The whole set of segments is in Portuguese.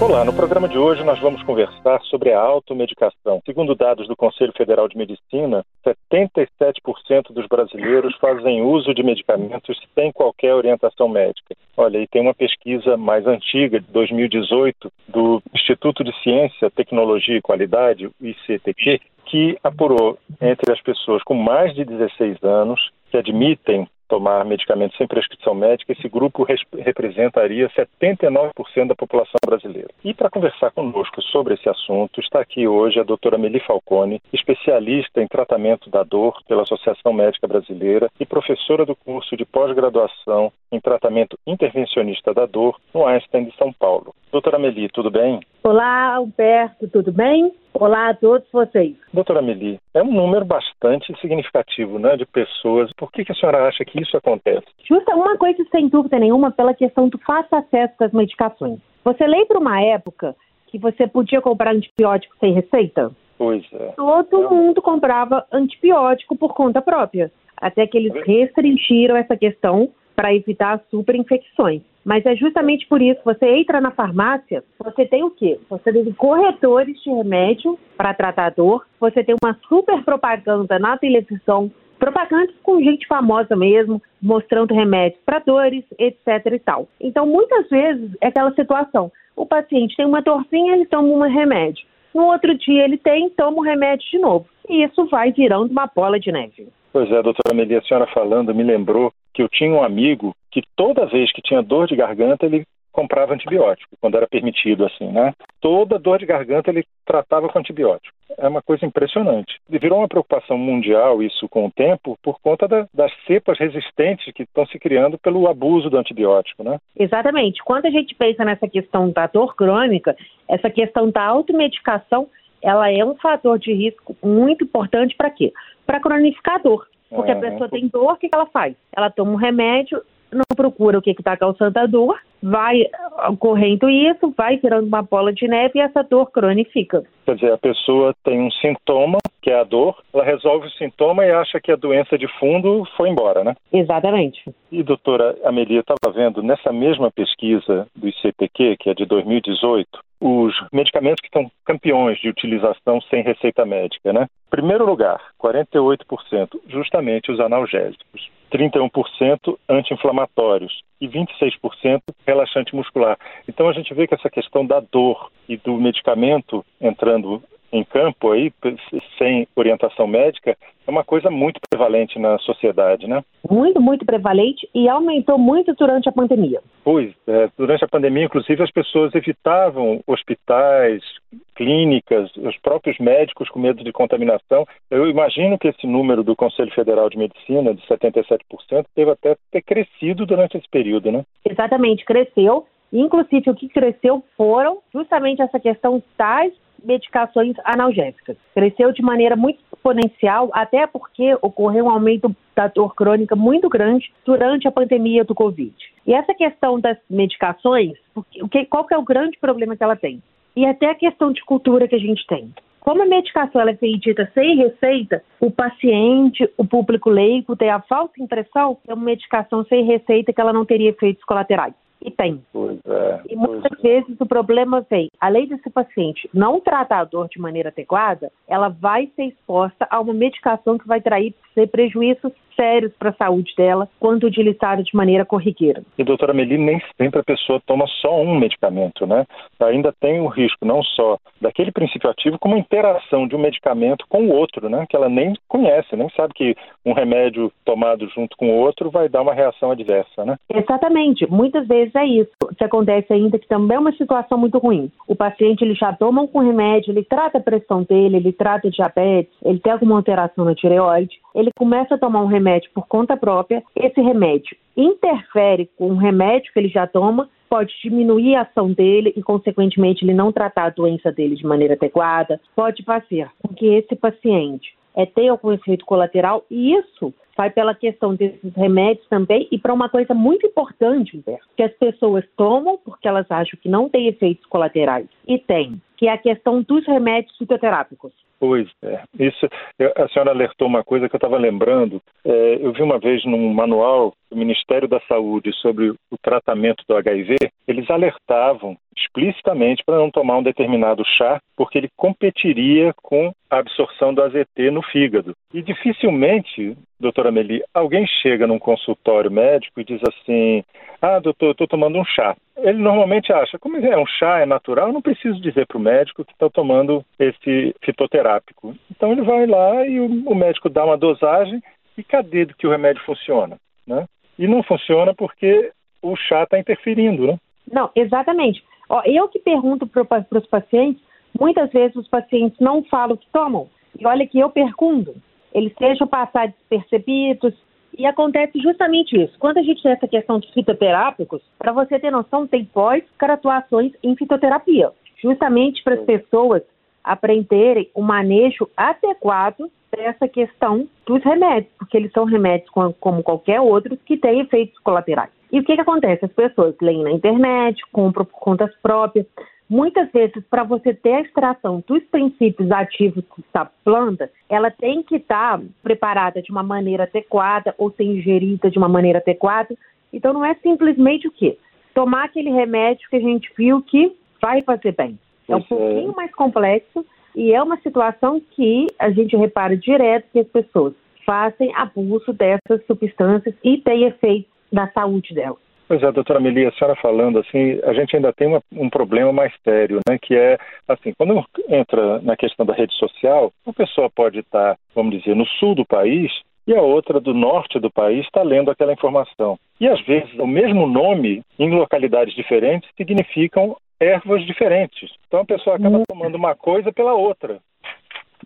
Olá, no programa de hoje nós vamos conversar sobre a automedicação. Segundo dados do Conselho Federal de Medicina, 77% dos brasileiros fazem uso de medicamentos sem qualquer orientação médica. Olha, e tem uma pesquisa mais antiga, de 2018, do Instituto de Ciência, Tecnologia e Qualidade, o ICTQ, que apurou entre as pessoas com mais de 16 anos que admitem tomar medicamentos sem prescrição médica, esse grupo representaria 79% da população brasileira. E para conversar conosco sobre esse assunto, está aqui hoje a doutora Meli Falcone, especialista em tratamento da dor pela Associação Médica Brasileira e professora do curso de pós-graduação em tratamento intervencionista da dor no Einstein de São Paulo. Doutora Meli, tudo bem? Olá, Alberto, tudo bem? Olá a todos vocês. Doutora Meli, é um número bastante significativo né, de pessoas. Por que, que a senhora acha que isso acontece? Justa uma coisa, sem dúvida nenhuma, pela questão do fácil acesso às medicações. Você lembra uma época que você podia comprar antibiótico sem receita? Pois é. Todo é. mundo comprava antibiótico por conta própria. Até que eles restringiram essa questão para evitar superinfecções. Mas é justamente por isso, você entra na farmácia, você tem o quê? Você tem corretores de remédio para tratar dor, você tem uma super propaganda na televisão, propagandas com gente famosa mesmo, mostrando remédios para dores, etc e tal. Então, muitas vezes é aquela situação, o paciente tem uma dorzinha, ele toma um remédio. No outro dia ele tem, toma o remédio de novo. E isso vai virando uma bola de neve. Pois é, doutora Amelia, a senhora falando me lembrou que eu tinha um amigo que toda vez que tinha dor de garganta, ele comprava antibiótico, quando era permitido assim, né? Toda dor de garganta ele tratava com antibiótico. É uma coisa impressionante. E virou uma preocupação mundial isso com o tempo por conta da, das cepas resistentes que estão se criando pelo abuso do antibiótico, né? Exatamente. Quando a gente pensa nessa questão da dor crônica, essa questão da automedicação, ela é um fator de risco muito importante para quê? Para cronificar a dor. Porque a pessoa tem dor, o que ela faz? Ela toma um remédio, não procura o que está causando a dor, vai ocorrendo isso, vai virando uma bola de neve e essa dor cronifica. Quer dizer, a pessoa tem um sintoma, que é a dor, ela resolve o sintoma e acha que a doença de fundo foi embora, né? Exatamente. E, doutora Amelia, estava vendo nessa mesma pesquisa do ICPQ, que é de 2018, os medicamentos que estão campeões de utilização sem receita médica, né? Primeiro lugar, 48%, justamente os analgésicos. 31% anti-inflamatórios e 26% relaxante muscular. Então a gente vê que essa questão da dor e do medicamento entrando em campo aí, sem orientação médica, é uma coisa muito prevalente na sociedade, né? Muito, muito prevalente e aumentou muito durante a pandemia. Pois, é, durante a pandemia, inclusive, as pessoas evitavam hospitais, clínicas, os próprios médicos com medo de contaminação. Eu imagino que esse número do Conselho Federal de Medicina, de 77%, deve até ter crescido durante esse período, né? Exatamente, cresceu. Inclusive, o que cresceu foram justamente essa questão das medicações analgésicas. Cresceu de maneira muito exponencial, até porque ocorreu um aumento da dor crônica muito grande durante a pandemia do Covid. E essa questão das medicações, qual que é o grande problema que ela tem? E até a questão de cultura que a gente tem. Como a medicação é vendida sem receita, o paciente, o público leigo tem a falsa impressão que é uma medicação sem receita que ela não teria efeitos colaterais. E tem. É, e muitas é. vezes o problema vem, além desse paciente não tratar a dor de maneira adequada, ela vai ser exposta a uma medicação que vai trair prejuízos sérios para a saúde dela quando utilizado de maneira corriqueira. E doutora Meli, nem sempre a pessoa toma só um medicamento, né? Ainda tem o risco não só daquele princípio ativo, como a interação de um medicamento com o outro, né? Que ela nem conhece, nem sabe que um remédio tomado junto com o outro vai dar uma reação adversa, né? Exatamente. Muitas vezes é isso. que acontece ainda que também é uma situação muito ruim. O paciente ele já toma um remédio, ele trata a pressão dele, ele trata diabetes, ele tem alguma alteração na tireoide, ele começa a tomar um remédio remédio por conta própria, esse remédio interfere com o remédio que ele já toma, pode diminuir a ação dele e, consequentemente, ele não tratar a doença dele de maneira adequada, pode fazer com que esse paciente é, tenha algum efeito colateral e isso vai pela questão desses remédios também e para uma coisa muito importante, Humberto, que as pessoas tomam porque elas acham que não tem efeitos colaterais e tem. que é a questão dos remédios fitoterápicos. Pois é. Isso, a senhora alertou uma coisa que eu estava lembrando. É, eu vi uma vez num manual do Ministério da Saúde sobre o tratamento do HIV, eles alertavam explicitamente para não tomar um determinado chá, porque ele competiria com a absorção do AZT no fígado. E dificilmente, doutora Meli, alguém chega num consultório médico e diz assim: Ah, doutor, estou tomando um chá. Ele normalmente acha, como é um chá, é natural, não preciso dizer para o médico que está tomando esse fitoterápico. Então ele vai lá e o, médico dá uma dosagem e cadê que o remédio funciona? Né? E não funciona porque o chá está interferindo, né? Não, exatamente. Ó, eu que pergunto para os pacientes, muitas vezes os pacientes não falam que tomam. E olha que eu pergunto, eles deixam passar despercebidos. E acontece justamente isso. Quando a gente tem essa questão de fitoterápicos, para você ter noção, tem pós-graduações em fitoterapia, justamente para as pessoas aprenderem o manejo adequado dessa questão dos remédios, porque eles são remédios como qualquer outro que têm efeitos colaterais. E o que, que acontece? As pessoas leem na internet, compram por contas próprias. Muitas vezes, para você ter a extração dos princípios ativos da planta, ela tem que estar tá preparada de uma maneira adequada ou ser ingerida de uma maneira adequada. Então, não é simplesmente o quê? Tomar aquele remédio que a gente viu que vai fazer bem. É um pouquinho mais complexo e é uma situação que a gente repara direto que as pessoas fazem abuso dessas substâncias e tem efeitos da saúde delas. Pois é, doutora Melia, a senhora falando assim, a gente ainda tem uma, um problema mais sério, né? Que é, assim, quando entra na questão da rede social, uma pessoa pode estar, vamos dizer, no sul do país e a outra do norte do país está lendo aquela informação. E às vezes o mesmo nome em localidades diferentes significam ervas diferentes. Então a pessoa acaba muito. tomando uma coisa pela outra.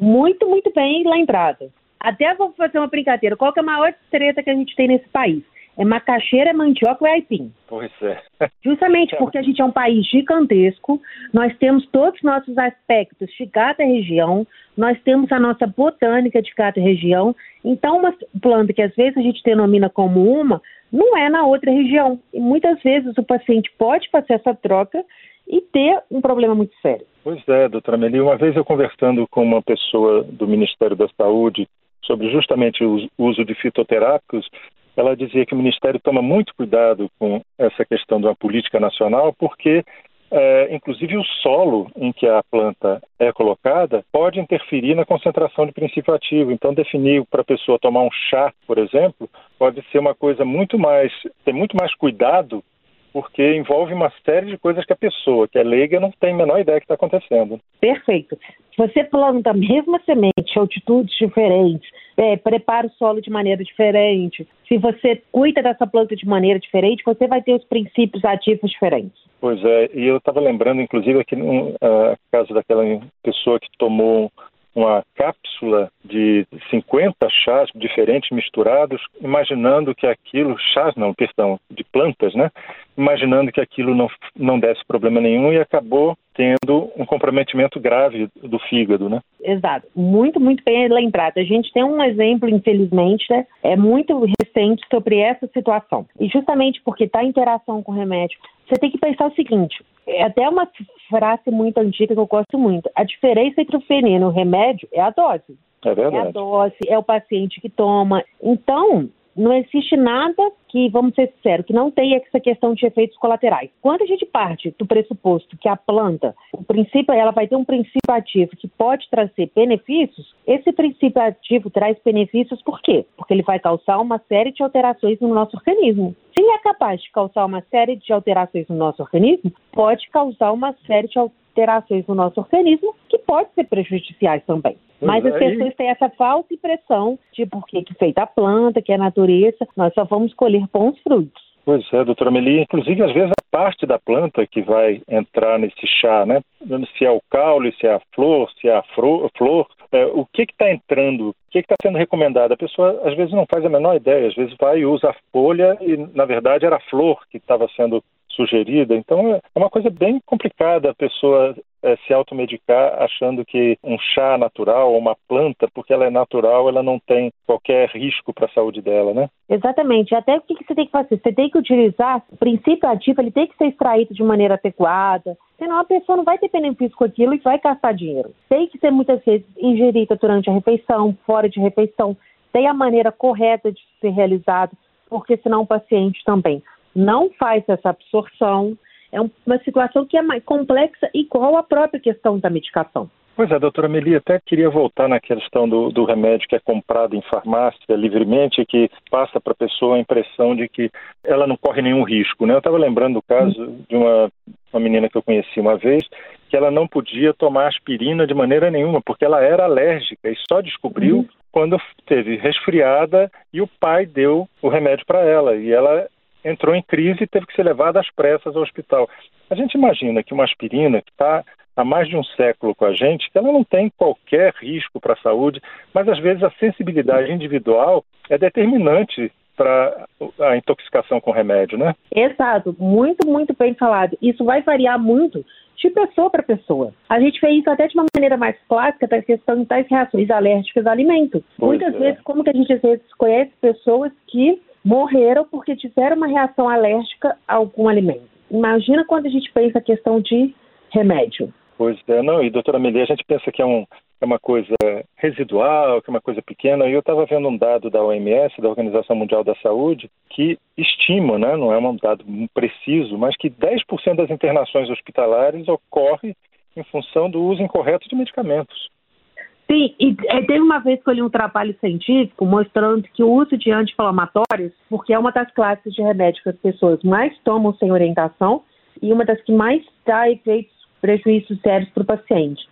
Muito, muito bem lembrado. Até vou fazer uma brincadeira. Qual é a maior treta que a gente tem nesse país? É macaxeira, é mandioca ou é aipim? Pois é. Justamente porque a gente é um país gigantesco, nós temos todos os nossos aspectos de cada região, nós temos a nossa botânica de cada região, então uma planta que às vezes a gente denomina como uma, não é na outra região. E muitas vezes o paciente pode fazer essa troca e ter um problema muito sério. Pois é, doutora Meli. Uma vez eu conversando com uma pessoa do Ministério da Saúde sobre justamente o uso de fitoterápicos, ela dizia que o Ministério toma muito cuidado com essa questão de uma política nacional, porque, é, inclusive, o solo em que a planta é colocada pode interferir na concentração de princípio ativo. Então, definir para a pessoa tomar um chá, por exemplo, pode ser uma coisa muito mais, ter muito mais cuidado porque envolve uma série de coisas que a pessoa, que é leiga, não tem a menor ideia que está acontecendo. Perfeito. Você planta a mesma semente, altitudes diferentes, é, prepara o solo de maneira diferente, se você cuida dessa planta de maneira diferente, você vai ter os princípios ativos diferentes. Pois é, e eu estava lembrando, inclusive, aqui no uh, caso daquela pessoa que tomou uma cápsula de 50 chás diferentes misturados, imaginando que aquilo, chás não, perdão, de plantas, né? Imaginando que aquilo não, não desse problema nenhum e acabou tendo um comprometimento grave do fígado, né? Exato. Muito, muito bem lembrado. A gente tem um exemplo, infelizmente, né? é muito recente sobre essa situação. E justamente porque está em interação com o remédio, você tem que pensar o seguinte, é até uma frase muito antiga que eu gosto muito. A diferença entre o veneno e o remédio é a dose. É verdade. É a dose, é o paciente que toma. Então, não existe nada que, vamos ser sinceros, que não tenha essa questão de efeitos colaterais. Quando a gente parte do pressuposto que a planta, o princípio, ela vai ter um princípio ativo que pode trazer benefícios, esse princípio ativo traz benefícios por quê? Porque ele vai causar uma série de alterações no nosso organismo. Se ele é capaz de causar uma série de alterações no nosso organismo, pode causar uma série de alterações no nosso organismo que pode ser prejudiciais também. Mas as pessoas têm essa falsa impressão de por que feita a planta, que é a natureza, nós só vamos colher bons frutos. Pois é, doutora Meli. Inclusive, às vezes, a parte da planta que vai entrar nesse chá, né? Se é o caule, se é a flor, se é a flor, é, o que está entrando, o que está sendo recomendado. A pessoa, às vezes, não faz a menor ideia. Às vezes, vai e usa a folha e, na verdade, era a flor que estava sendo sugerida. Então, é uma coisa bem complicada a pessoa é, se automedicar achando que um chá natural ou uma planta, porque ela é natural, ela não tem qualquer risco para a saúde dela, né? Exatamente. Até o que, que você tem que fazer? Você tem que utilizar o princípio ativo, ele tem que ser extraído de maneira adequada, senão a pessoa não vai ter benefício com aquilo e vai gastar dinheiro. Tem que ser muitas vezes ingerida durante a refeição, fora de refeição, tem a maneira correta de ser realizado, porque senão o paciente também não faz essa absorção. É uma situação que é mais complexa, igual a própria questão da medicação. Pois é, doutora Meli, até queria voltar na questão do, do, remédio que é comprado em farmácia livremente, que passa para a pessoa a impressão de que ela não corre nenhum risco. Né? Eu estava lembrando do caso de uma, uma menina que eu conheci uma vez, que ela não podia tomar aspirina de maneira nenhuma, porque ela era alérgica e só descobriu uhum. quando teve resfriada e o pai deu o remédio para ela. E ela entrou em crise e teve que ser levada às pressas ao hospital. A gente imagina que uma aspirina que está há mais de um século com a gente, que ela não tem qualquer risco para a saúde, mas às vezes a sensibilidade individual é determinante para a intoxicação com remédio, né? Exato, muito, muito bem falado. Isso vai variar muito de pessoa para pessoa. A gente fez isso até de uma maneira mais clássica da questão das reações alérgicas a alimentos. Pois Muitas é. vezes, como que a gente às vezes conhece pessoas que morreram porque tiveram uma reação alérgica a algum alimento. Imagina quando a gente pensa a questão de remédio. Pois é, não, e doutora Amelie, a gente pensa que é, um, é uma coisa residual, que é uma coisa pequena, e eu estava vendo um dado da OMS, da Organização Mundial da Saúde, que estima, né, não é um dado preciso, mas que 10% das internações hospitalares ocorre em função do uso incorreto de medicamentos. Sim, e é, tem uma vez que eu li um trabalho científico mostrando que o uso de anti-inflamatórios, porque é uma das classes de remédio que as pessoas mais tomam sem orientação e uma das que mais dá efeitos prejuízos sérios para o paciente.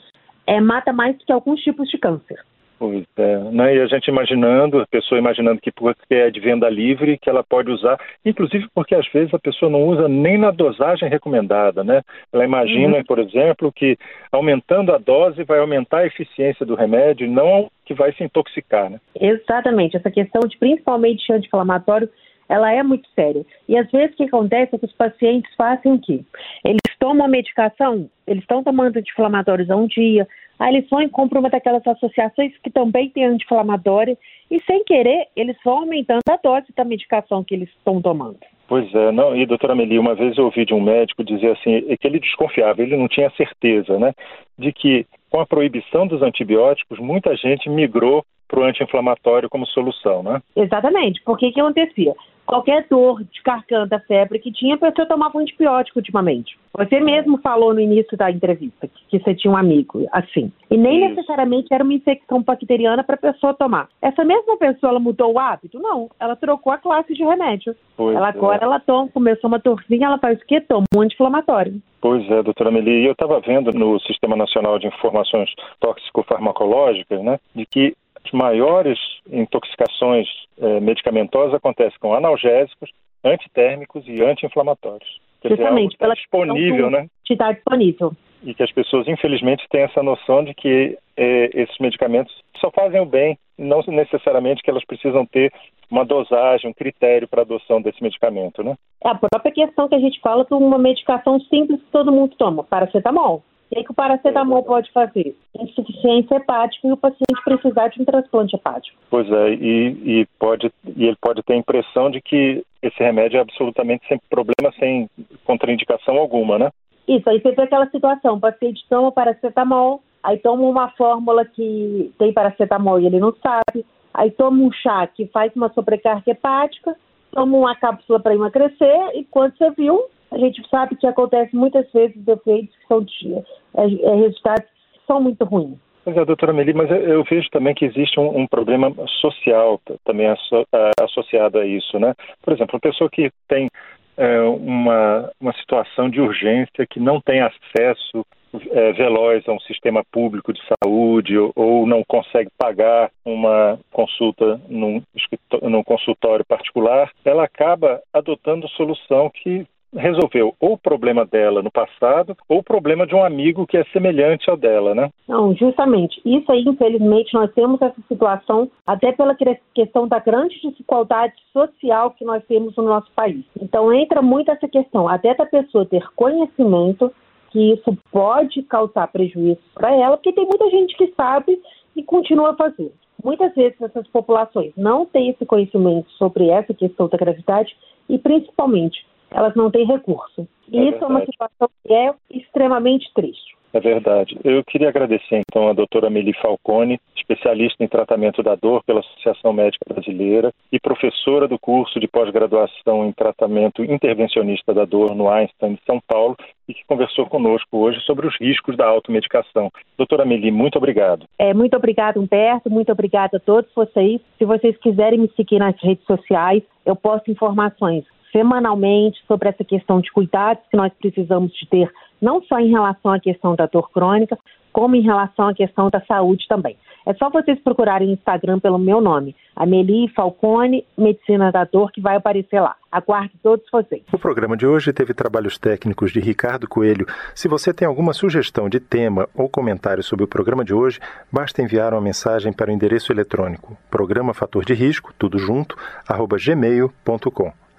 É, mata mais do que alguns tipos de câncer. Pois é, né? E a gente imaginando, a pessoa imaginando que porque é de venda livre, que ela pode usar, inclusive porque às vezes a pessoa não usa nem na dosagem recomendada, né? Ela imagina, uhum. por exemplo, que aumentando a dose vai aumentar a eficiência do remédio, não que vai se intoxicar, né? Exatamente, essa questão de principalmente anti-inflamatório ela é muito séria. E às vezes o que acontece é que os pacientes fazem o quê? Eles tomam a medicação, eles estão tomando anti-inflamatórios há um dia, aí eles vão e compram uma daquelas associações que também tem anti-inflamatória e sem querer eles vão aumentando a dose da medicação que eles estão tomando. Pois é, não, e doutora Amelie, uma vez eu ouvi de um médico dizer assim, é que ele desconfiava, ele não tinha certeza, né, de que com a proibição dos antibióticos, muita gente migrou para o anti-inflamatório como solução, né? Exatamente, porque que acontecia? Qualquer dor de garganta, febre que tinha, a pessoa tomava um antibiótico ultimamente. Você mesmo falou no início da entrevista que você tinha um amigo assim. E nem Isso. necessariamente era uma infecção bacteriana para a pessoa tomar. Essa mesma pessoa, ela mudou o hábito? Não. Ela trocou a classe de remédio. Pois ela agora é. ela toma, começou uma dorzinha, ela faz o quê? Toma um anti-inflamatório. Pois é, doutora Meli, eu estava vendo no Sistema Nacional de Informações Tóxico-Farmacológicas, né, de que maiores intoxicações eh, medicamentosas acontecem com analgésicos, antitérmicos e anti-inflamatórios. Justamente, pela disponível, né? Está disponível. E que as pessoas, infelizmente, têm essa noção de que eh, esses medicamentos só fazem o bem, não necessariamente que elas precisam ter uma dosagem, um critério para adoção desse medicamento, né? É a própria questão que a gente fala de uma medicação simples que todo mundo toma, paracetamol. O que, é que o paracetamol pode fazer? Insuficiência hepática e o paciente precisar de um transplante hepático. Pois é, e, e, pode, e ele pode ter a impressão de que esse remédio é absolutamente sem problema, sem contraindicação alguma, né? Isso, aí você vê aquela situação, o paciente toma paracetamol, aí toma uma fórmula que tem paracetamol e ele não sabe, aí toma um chá que faz uma sobrecarga hepática, toma uma cápsula para emagrecer e quando você viu, a gente sabe que acontece muitas vezes efeitos que são de, é, é, resultados que são muito ruins. Pois é, doutora Meli, mas eu vejo também que existe um, um problema social também asso, associado a isso, né? Por exemplo, uma pessoa que tem é, uma, uma situação de urgência, que não tem acesso é, veloz a um sistema público de saúde ou, ou, não consegue pagar uma consulta num, num consultório particular, ela acaba adotando solução que resolveu ou o problema dela no passado ou o problema de um amigo que é semelhante ao dela, né? Não, justamente. Isso aí, infelizmente, nós temos essa situação até pela questão da grande desigualdade social que nós temos no nosso país. Então entra muito essa questão, até da pessoa ter conhecimento que isso pode causar prejuízo para ela, porque tem muita gente que sabe e continua fazendo. Muitas vezes essas populações não têm esse conhecimento sobre essa questão da gravidade e principalmente elas não têm recurso. E é isso verdade. é uma situação que é extremamente triste. É verdade. Eu queria agradecer então a doutora Meli Falcone, especialista em tratamento da dor pela Associação Médica Brasileira e professora do curso de pós-graduação em tratamento intervencionista da dor no Einstein de São Paulo e que conversou conosco hoje sobre os riscos da automedicação. Doutora Meli, muito obrigado. É, muito obrigado, Humberto. Muito obrigada a todos vocês. Se vocês quiserem me seguir nas redes sociais, eu posto informações semanalmente sobre essa questão de cuidados que nós precisamos de ter, não só em relação à questão da dor crônica, como em relação à questão da saúde também. É só vocês procurarem no Instagram pelo meu nome, Amelie Falcone, Medicina da Dor, que vai aparecer lá. Aguardo todos vocês. O programa de hoje teve trabalhos técnicos de Ricardo Coelho. Se você tem alguma sugestão de tema ou comentário sobre o programa de hoje, basta enviar uma mensagem para o endereço eletrônico programa fator de risco, tudo junto, arroba gmail.com.